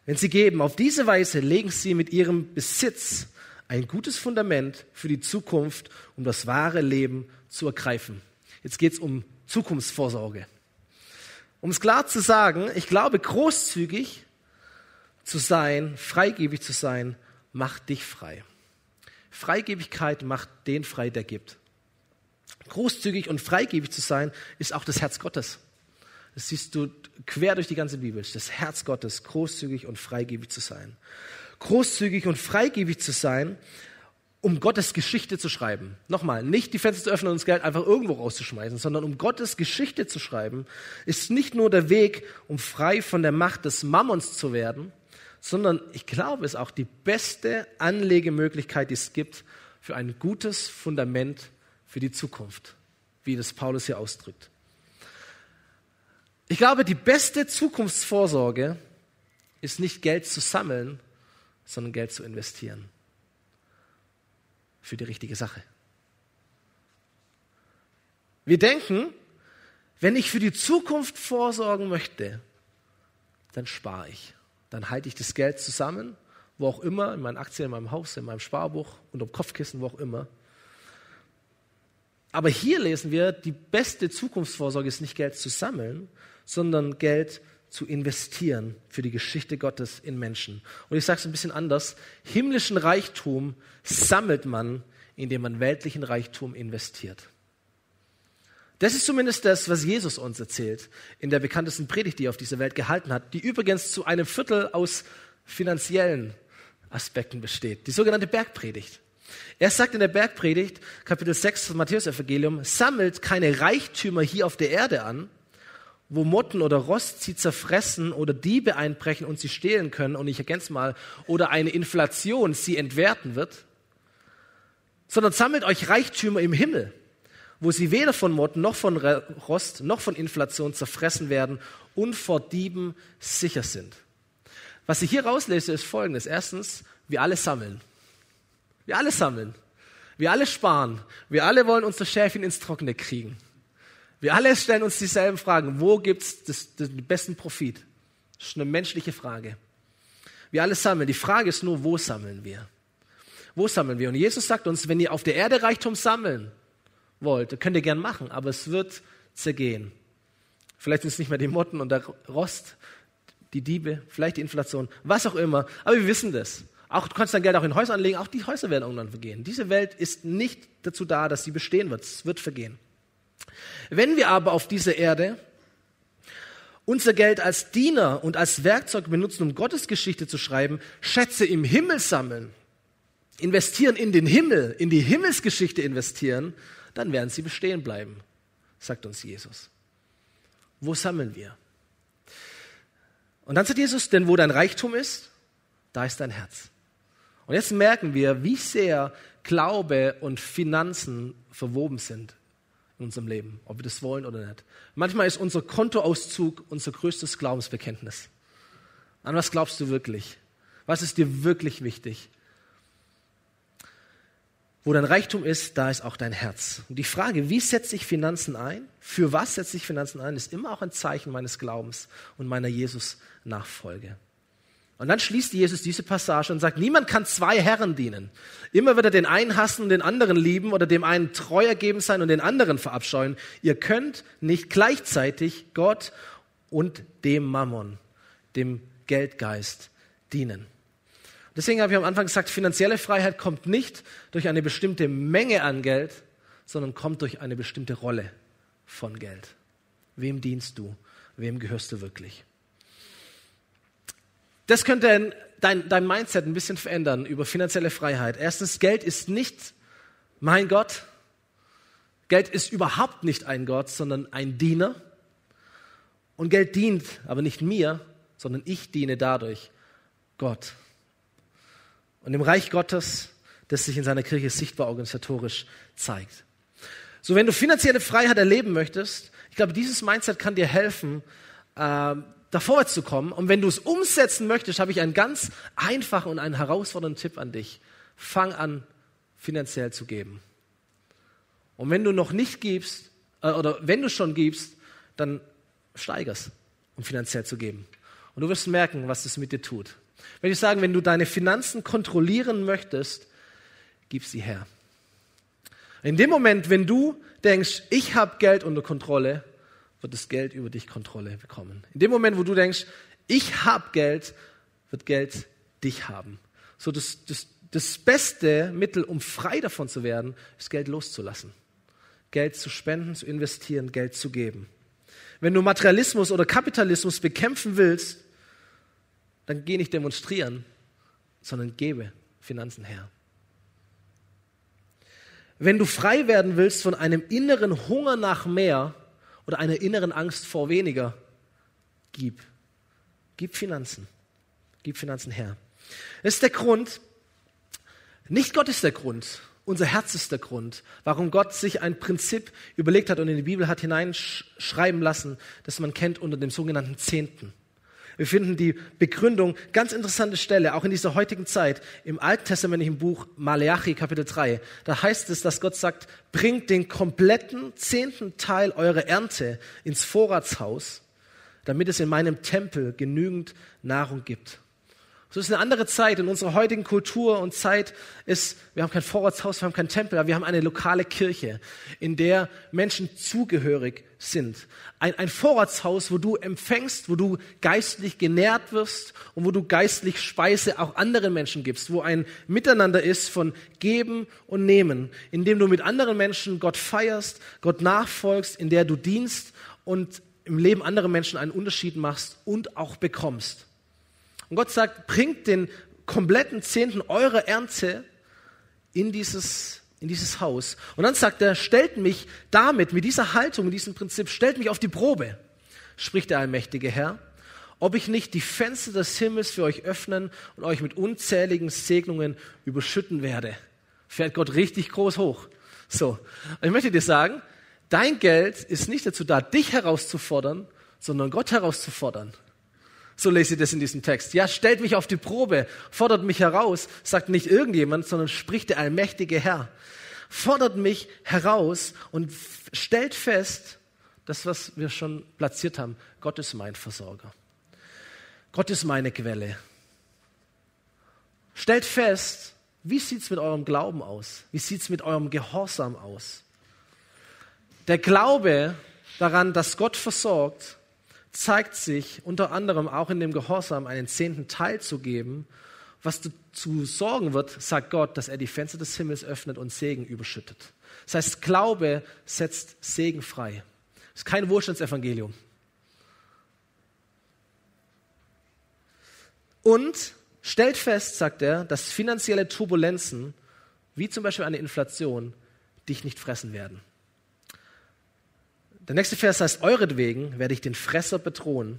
wenn sie geben, auf diese Weise legen sie mit ihrem Besitz ein gutes Fundament für die Zukunft, um das wahre Leben zu ergreifen. Jetzt geht es um Zukunftsvorsorge. Um es klar zu sagen, ich glaube, großzügig zu sein, freigebig zu sein, macht dich frei. Freigebigkeit macht den frei, der gibt. Großzügig und freigebig zu sein, ist auch das Herz Gottes. Das siehst du quer durch die ganze Bibel. Das Herz Gottes, großzügig und freigebig zu sein. Großzügig und freigebig zu sein, um Gottes Geschichte zu schreiben. Nochmal, nicht die Fenster zu öffnen und das Geld einfach irgendwo rauszuschmeißen, sondern um Gottes Geschichte zu schreiben, ist nicht nur der Weg, um frei von der Macht des Mammons zu werden, sondern ich glaube, es ist auch die beste Anlegemöglichkeit, die es gibt für ein gutes Fundament für die Zukunft, wie das Paulus hier ausdrückt. Ich glaube, die beste Zukunftsvorsorge ist nicht Geld zu sammeln, sondern Geld zu investieren für die richtige Sache. Wir denken, wenn ich für die Zukunft vorsorgen möchte, dann spare ich dann halte ich das Geld zusammen, wo auch immer, in meinen Aktien, in meinem Haus, in meinem Sparbuch, unter dem Kopfkissen, wo auch immer. Aber hier lesen wir, die beste Zukunftsvorsorge ist nicht Geld zu sammeln, sondern Geld zu investieren für die Geschichte Gottes in Menschen. Und ich sage es ein bisschen anders. Himmlischen Reichtum sammelt man, indem man weltlichen Reichtum investiert. Das ist zumindest das, was Jesus uns erzählt in der bekanntesten Predigt, die er auf dieser Welt gehalten hat, die übrigens zu einem Viertel aus finanziellen Aspekten besteht, die sogenannte Bergpredigt. Er sagt in der Bergpredigt, Kapitel 6 des Matthäus-Evangelium, sammelt keine Reichtümer hier auf der Erde an, wo Motten oder Rost sie zerfressen oder Diebe einbrechen und sie stehlen können, und ich ergänze mal, oder eine Inflation sie entwerten wird, sondern sammelt euch Reichtümer im Himmel, wo sie weder von Motten noch von Rost noch von Inflation zerfressen werden und vor Dieben sicher sind. Was ich hier rauslese, ist folgendes. Erstens, wir alle sammeln. Wir alle sammeln. Wir alle sparen. Wir alle wollen unser Schäfchen ins Trockene kriegen. Wir alle stellen uns dieselben Fragen. Wo gibt es den besten Profit? Das ist eine menschliche Frage. Wir alle sammeln. Die Frage ist nur, wo sammeln wir? Wo sammeln wir? Und Jesus sagt uns, wenn ihr auf der Erde Reichtum sammeln wollt, könnt ihr gern machen, aber es wird zergehen. Vielleicht sind es nicht mehr die Motten und der Rost, die Diebe, vielleicht die Inflation, was auch immer. Aber wir wissen das. Auch, du kannst dein Geld auch in Häuser anlegen, auch die Häuser werden irgendwann vergehen. Diese Welt ist nicht dazu da, dass sie bestehen wird. Es wird vergehen. Wenn wir aber auf dieser Erde unser Geld als Diener und als Werkzeug benutzen, um Gottes Geschichte zu schreiben, Schätze im Himmel sammeln, investieren in den Himmel, in die Himmelsgeschichte investieren, dann werden sie bestehen bleiben, sagt uns Jesus. Wo sammeln wir? Und dann sagt Jesus, denn wo dein Reichtum ist, da ist dein Herz. Und jetzt merken wir, wie sehr Glaube und Finanzen verwoben sind in unserem Leben, ob wir das wollen oder nicht. Manchmal ist unser Kontoauszug unser größtes Glaubensbekenntnis. An was glaubst du wirklich? Was ist dir wirklich wichtig? Wo dein Reichtum ist, da ist auch dein Herz. Und die Frage, wie setze ich Finanzen ein? Für was setze ich Finanzen ein? Ist immer auch ein Zeichen meines Glaubens und meiner Jesus-Nachfolge. Und dann schließt Jesus diese Passage und sagt, niemand kann zwei Herren dienen. Immer wird er den einen hassen und den anderen lieben oder dem einen treu ergeben sein und den anderen verabscheuen. Ihr könnt nicht gleichzeitig Gott und dem Mammon, dem Geldgeist, dienen. Deswegen habe ich am Anfang gesagt, finanzielle Freiheit kommt nicht durch eine bestimmte Menge an Geld, sondern kommt durch eine bestimmte Rolle von Geld. Wem dienst du? Wem gehörst du wirklich? Das könnte dein, dein Mindset ein bisschen verändern über finanzielle Freiheit. Erstens, Geld ist nicht mein Gott. Geld ist überhaupt nicht ein Gott, sondern ein Diener. Und Geld dient aber nicht mir, sondern ich diene dadurch Gott und dem Reich Gottes, das sich in seiner Kirche sichtbar organisatorisch zeigt. So, wenn du finanzielle Freiheit erleben möchtest, ich glaube, dieses Mindset kann dir helfen, äh, da vorwärts zu kommen. Und wenn du es umsetzen möchtest, habe ich einen ganz einfachen und einen herausfordernden Tipp an dich. Fang an, finanziell zu geben. Und wenn du noch nicht gibst, äh, oder wenn du schon gibst, dann steigerst, um finanziell zu geben. Und du wirst merken, was das mit dir tut. Wenn ich sagen, wenn du deine Finanzen kontrollieren möchtest, gib sie her. In dem Moment, wenn du denkst, ich habe Geld unter Kontrolle, wird das Geld über dich Kontrolle bekommen. In dem Moment, wo du denkst, ich habe Geld, wird Geld dich haben. So das, das, das beste Mittel, um frei davon zu werden, ist Geld loszulassen. Geld zu spenden, zu investieren, Geld zu geben. Wenn du Materialismus oder Kapitalismus bekämpfen willst, dann geh nicht demonstrieren, sondern gebe Finanzen her. Wenn du frei werden willst von einem inneren Hunger nach mehr oder einer inneren Angst vor weniger, gib. Gib Finanzen. Gib Finanzen her. Das ist der Grund, nicht Gott ist der Grund, unser Herz ist der Grund, warum Gott sich ein Prinzip überlegt hat und in die Bibel hat hineinschreiben lassen, das man kennt unter dem sogenannten Zehnten. Wir finden die Begründung, ganz interessante Stelle, auch in dieser heutigen Zeit, im alttestamentlichen Buch Maleachi Kapitel 3. Da heißt es, dass Gott sagt, bringt den kompletten zehnten Teil eurer Ernte ins Vorratshaus, damit es in meinem Tempel genügend Nahrung gibt. So ist eine andere Zeit. In unserer heutigen Kultur und Zeit ist, wir haben kein Vorratshaus, wir haben keinen Tempel, aber wir haben eine lokale Kirche, in der Menschen zugehörig sind. Ein, ein Vorratshaus, wo du empfängst, wo du geistlich genährt wirst und wo du geistlich Speise auch anderen Menschen gibst, wo ein Miteinander ist von Geben und Nehmen, in dem du mit anderen Menschen Gott feierst, Gott nachfolgst, in der du dienst und im Leben anderer Menschen einen Unterschied machst und auch bekommst. Und Gott sagt, bringt den kompletten Zehnten eurer Ernte in dieses, in dieses Haus. Und dann sagt er, stellt mich damit, mit dieser Haltung, mit diesem Prinzip, stellt mich auf die Probe, spricht der allmächtige Herr, ob ich nicht die Fenster des Himmels für euch öffnen und euch mit unzähligen Segnungen überschütten werde. Fährt Gott richtig groß hoch. So. Ich möchte dir sagen, dein Geld ist nicht dazu da, dich herauszufordern, sondern Gott herauszufordern. So lese ich das in diesem Text. Ja, stellt mich auf die Probe, fordert mich heraus, sagt nicht irgendjemand, sondern spricht der allmächtige Herr. Fordert mich heraus und stellt fest, das, was wir schon platziert haben. Gott ist mein Versorger. Gott ist meine Quelle. Stellt fest, wie sieht es mit eurem Glauben aus? Wie sieht es mit eurem Gehorsam aus? Der Glaube daran, dass Gott versorgt, zeigt sich unter anderem auch in dem Gehorsam, einen zehnten Teil zu geben, was dazu sorgen wird, sagt Gott, dass er die Fenster des Himmels öffnet und Segen überschüttet. Das heißt, Glaube setzt Segen frei. Das ist kein Wohlstandsevangelium. Und stellt fest, sagt er, dass finanzielle Turbulenzen, wie zum Beispiel eine Inflation, dich nicht fressen werden. Der nächste Vers heißt, euretwegen werde ich den Fresser bedrohen,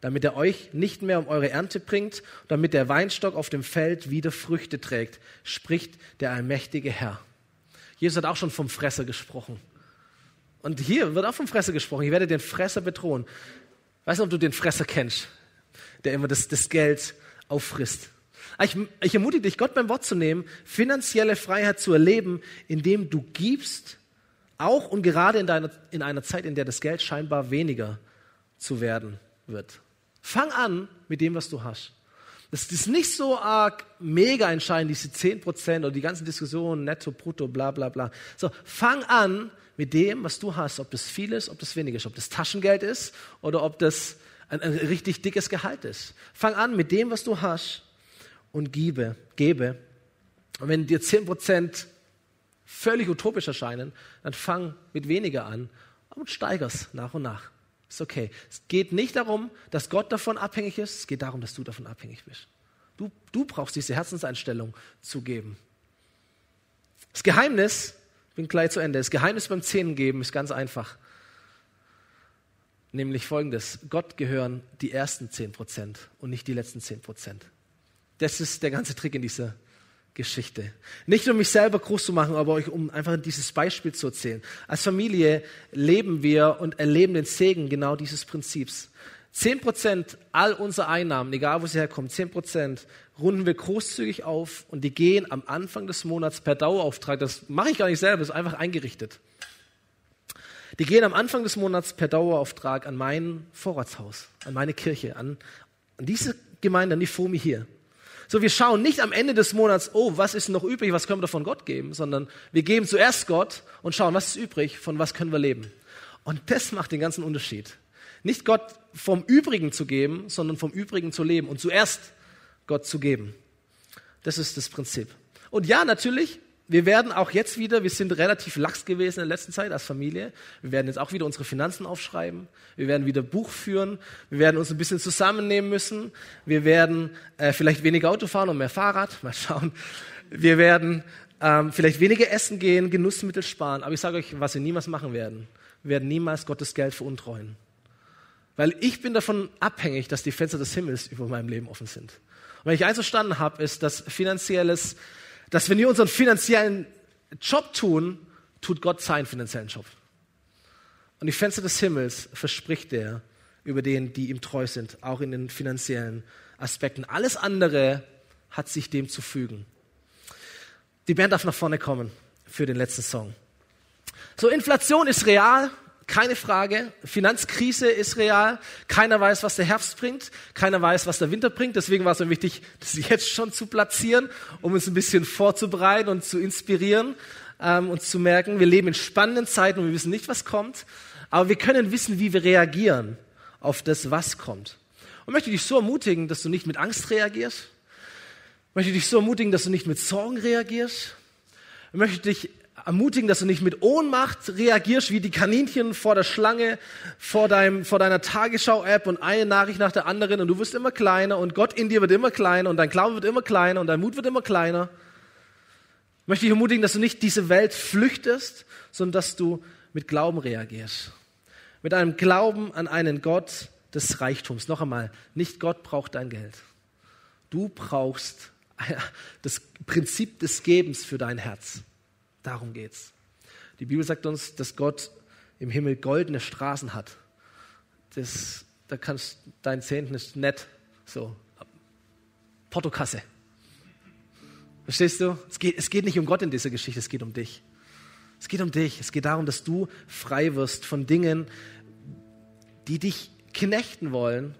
damit er euch nicht mehr um eure Ernte bringt, damit der Weinstock auf dem Feld wieder Früchte trägt, spricht der allmächtige Herr. Jesus hat auch schon vom Fresser gesprochen. Und hier wird auch vom Fresser gesprochen. Ich werde den Fresser bedrohen. Weißt du, ob du den Fresser kennst, der immer das, das Geld auffrisst? Ich, ich ermutige dich, Gott beim Wort zu nehmen, finanzielle Freiheit zu erleben, indem du gibst, auch und gerade in, deiner, in einer Zeit, in der das Geld scheinbar weniger zu werden wird. Fang an mit dem, was du hast. Das ist nicht so arg mega entscheidend, diese 10% oder die ganzen Diskussionen, netto, brutto, bla bla bla. So, fang an mit dem, was du hast, ob das viel ist, ob das wenig ist, ob das Taschengeld ist oder ob das ein, ein richtig dickes Gehalt ist. Fang an mit dem, was du hast und gebe, gebe. Und wenn dir 10% völlig utopisch erscheinen, dann fang mit weniger an und steiger's nach und nach. Ist okay. Es geht nicht darum, dass Gott davon abhängig ist, es geht darum, dass du davon abhängig bist. Du, du brauchst diese Herzenseinstellung zu geben. Das Geheimnis, bin gleich zu Ende, das Geheimnis beim Zehnengeben ist ganz einfach. Nämlich folgendes: Gott gehören die ersten 10% und nicht die letzten 10%. Das ist der ganze Trick in dieser Geschichte. Nicht um mich selber groß zu machen, aber euch um einfach dieses Beispiel zu erzählen. Als Familie leben wir und erleben den Segen genau dieses Prinzips. Zehn Prozent all unserer Einnahmen, egal wo sie herkommen, zehn Prozent runden wir großzügig auf und die gehen am Anfang des Monats per Dauerauftrag. Das mache ich gar nicht selber, das ist einfach eingerichtet. Die gehen am Anfang des Monats per Dauerauftrag an mein Vorratshaus, an meine Kirche, an, an diese Gemeinde, an die FOMI hier. So, wir schauen nicht am Ende des Monats, oh, was ist noch übrig, was können wir davon Gott geben, sondern wir geben zuerst Gott und schauen, was ist übrig, von was können wir leben. Und das macht den ganzen Unterschied. Nicht Gott vom Übrigen zu geben, sondern vom Übrigen zu leben und zuerst Gott zu geben. Das ist das Prinzip. Und ja, natürlich, wir werden auch jetzt wieder, wir sind relativ lax gewesen in der letzten Zeit als Familie. Wir werden jetzt auch wieder unsere Finanzen aufschreiben. Wir werden wieder Buch führen. Wir werden uns ein bisschen zusammennehmen müssen. Wir werden äh, vielleicht weniger Auto fahren und mehr Fahrrad. [laughs] Mal schauen. Wir werden ähm, vielleicht weniger essen gehen, Genussmittel sparen. Aber ich sage euch, was wir niemals machen werden. Wir werden niemals Gottes Geld veruntreuen. Weil ich bin davon abhängig, dass die Fenster des Himmels über meinem Leben offen sind. Und wenn ich eins verstanden habe, ist, dass finanzielles dass wenn wir unseren finanziellen Job tun, tut Gott seinen finanziellen Job. Und die Fenster des Himmels verspricht er über denen, die ihm treu sind, auch in den finanziellen Aspekten. Alles andere hat sich dem zu fügen. Die Band darf nach vorne kommen für den letzten Song. So, Inflation ist real. Keine Frage. Finanzkrise ist real. Keiner weiß, was der Herbst bringt. Keiner weiß, was der Winter bringt. Deswegen war es mir wichtig, das jetzt schon zu platzieren, um uns ein bisschen vorzubereiten und zu inspirieren ähm, und zu merken, wir leben in spannenden Zeiten und wir wissen nicht, was kommt. Aber wir können wissen, wie wir reagieren auf das, was kommt. Und möchte dich so ermutigen, dass du nicht mit Angst reagierst. Möchte dich so ermutigen, dass du nicht mit Sorgen reagierst. Möchte dich ermutigen, dass du nicht mit Ohnmacht reagierst wie die Kaninchen vor der Schlange, vor, deinem, vor deiner Tagesschau-App und eine Nachricht nach der anderen und du wirst immer kleiner und Gott in dir wird immer kleiner und dein Glauben wird immer kleiner und dein Mut wird immer kleiner. Ich möchte dich ermutigen, dass du nicht diese Welt flüchtest, sondern dass du mit Glauben reagierst. Mit einem Glauben an einen Gott des Reichtums. Noch einmal, nicht Gott braucht dein Geld. Du brauchst [laughs] das Prinzip des Gebens für dein Herz. Darum geht's. Die Bibel sagt uns, dass Gott im Himmel goldene Straßen hat. Das, da kannst dein Zehnten ist nett, so Portokasse. Verstehst du? Es geht, es geht nicht um Gott in dieser Geschichte, es geht um dich. Es geht um dich. Es geht darum, dass du frei wirst von Dingen, die dich knechten wollen,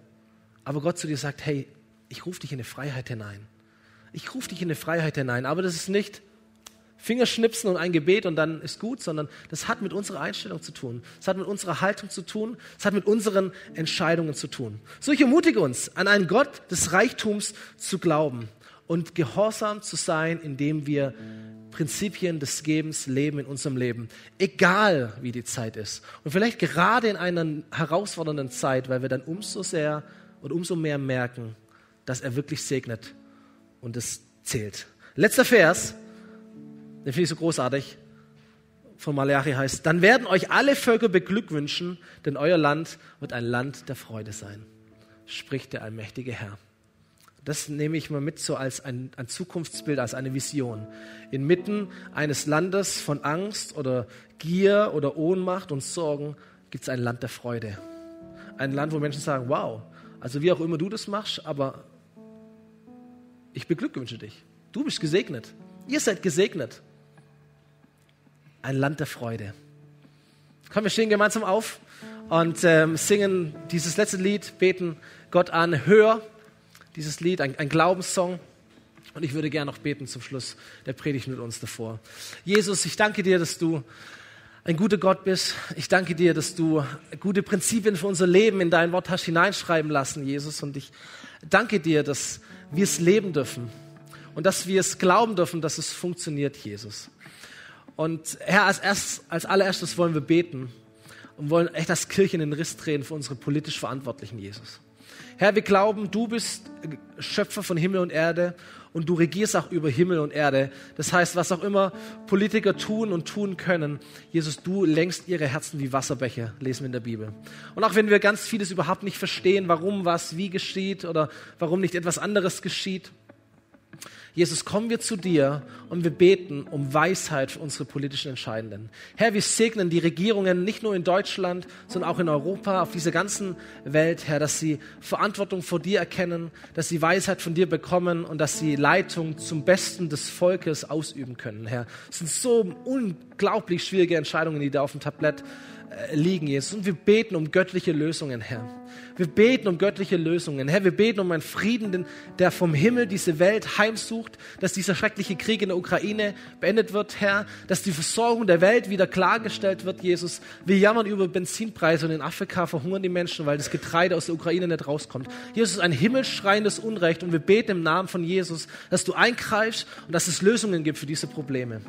aber Gott zu dir sagt, hey, ich rufe dich in eine Freiheit hinein. Ich rufe dich in eine Freiheit hinein, aber das ist nicht Fingerschnipsen und ein Gebet und dann ist gut, sondern das hat mit unserer Einstellung zu tun. Das hat mit unserer Haltung zu tun. Das hat mit unseren Entscheidungen zu tun. So ich ermutige uns, an einen Gott des Reichtums zu glauben und gehorsam zu sein, indem wir Prinzipien des Gebens leben in unserem Leben, egal wie die Zeit ist. Und vielleicht gerade in einer herausfordernden Zeit, weil wir dann umso sehr und umso mehr merken, dass er wirklich segnet und es zählt. Letzter Vers, den finde ich so großartig, von Malachi heißt, dann werden euch alle Völker beglückwünschen, denn euer Land wird ein Land der Freude sein, spricht der allmächtige Herr. Das nehme ich mal mit so als ein, ein Zukunftsbild, als eine Vision. Inmitten eines Landes von Angst oder Gier oder Ohnmacht und Sorgen gibt es ein Land der Freude. Ein Land, wo Menschen sagen, wow, also wie auch immer du das machst, aber ich beglückwünsche dich. Du bist gesegnet. Ihr seid gesegnet. Ein Land der Freude. Komm, wir stehen gemeinsam auf und ähm, singen dieses letzte Lied, beten Gott an. Hör dieses Lied, ein, ein Glaubenssong. Und ich würde gerne noch beten zum Schluss der Predigt mit uns davor. Jesus, ich danke dir, dass du ein guter Gott bist. Ich danke dir, dass du gute Prinzipien für unser Leben in dein Wort hast hineinschreiben lassen, Jesus. Und ich danke dir, dass wir es leben dürfen und dass wir es glauben dürfen, dass es funktioniert, Jesus. Und Herr, als, erst, als allererstes wollen wir beten und wollen echt als Kirche in den Riss drehen für unsere politisch Verantwortlichen, Jesus. Herr, wir glauben, du bist Schöpfer von Himmel und Erde und du regierst auch über Himmel und Erde. Das heißt, was auch immer Politiker tun und tun können, Jesus, du lenkst ihre Herzen wie Wasserbecher, lesen wir in der Bibel. Und auch wenn wir ganz vieles überhaupt nicht verstehen, warum was wie geschieht oder warum nicht etwas anderes geschieht, Jesus, kommen wir zu dir und wir beten um Weisheit für unsere politischen Entscheidenden. Herr, wir segnen die Regierungen nicht nur in Deutschland, sondern auch in Europa, auf dieser ganzen Welt, Herr, dass sie Verantwortung vor dir erkennen, dass sie Weisheit von dir bekommen und dass sie Leitung zum Besten des Volkes ausüben können, Herr. Es sind so unglaublich schwierige Entscheidungen, die da auf dem Tablett liegen, Jesus. Und wir beten um göttliche Lösungen, Herr. Wir beten um göttliche Lösungen. Herr, wir beten um einen Frieden, der vom Himmel diese Welt heimsucht, dass dieser schreckliche Krieg in der Ukraine beendet wird, Herr, dass die Versorgung der Welt wieder klargestellt wird, Jesus. Wir jammern über Benzinpreise und in Afrika verhungern die Menschen, weil das Getreide aus der Ukraine nicht rauskommt. Jesus, ein himmelschreiendes Unrecht und wir beten im Namen von Jesus, dass du eingreifst und dass es Lösungen gibt für diese Probleme.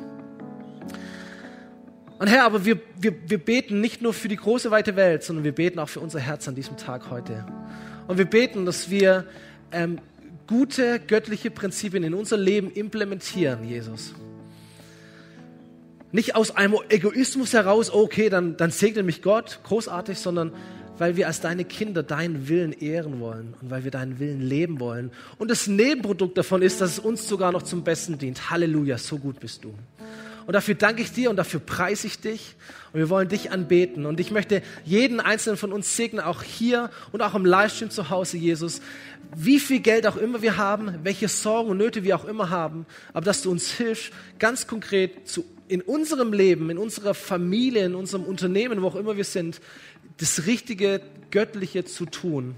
Und Herr, aber wir, wir, wir beten nicht nur für die große, weite Welt, sondern wir beten auch für unser Herz an diesem Tag heute. Und wir beten, dass wir ähm, gute göttliche Prinzipien in unser Leben implementieren, Jesus. Nicht aus einem Egoismus heraus, okay, dann, dann segne mich Gott, großartig, sondern weil wir als deine Kinder deinen Willen ehren wollen und weil wir deinen Willen leben wollen. Und das Nebenprodukt davon ist, dass es uns sogar noch zum Besten dient. Halleluja, so gut bist du. Und dafür danke ich dir und dafür preise ich dich. Und wir wollen dich anbeten. Und ich möchte jeden einzelnen von uns segnen, auch hier und auch im Livestream zu Hause, Jesus. Wie viel Geld auch immer wir haben, welche Sorgen und Nöte wir auch immer haben, aber dass du uns hilfst, ganz konkret zu, in unserem Leben, in unserer Familie, in unserem Unternehmen, wo auch immer wir sind, das Richtige, Göttliche zu tun,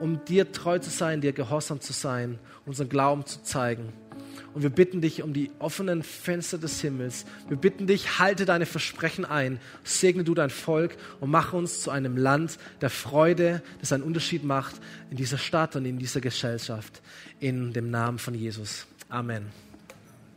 um dir treu zu sein, dir gehorsam zu sein, unseren Glauben zu zeigen. Und wir bitten dich um die offenen Fenster des Himmels. Wir bitten dich, halte deine Versprechen ein, segne du dein Volk und mach uns zu einem Land der Freude, das einen Unterschied macht in dieser Stadt und in dieser Gesellschaft. In dem Namen von Jesus. Amen.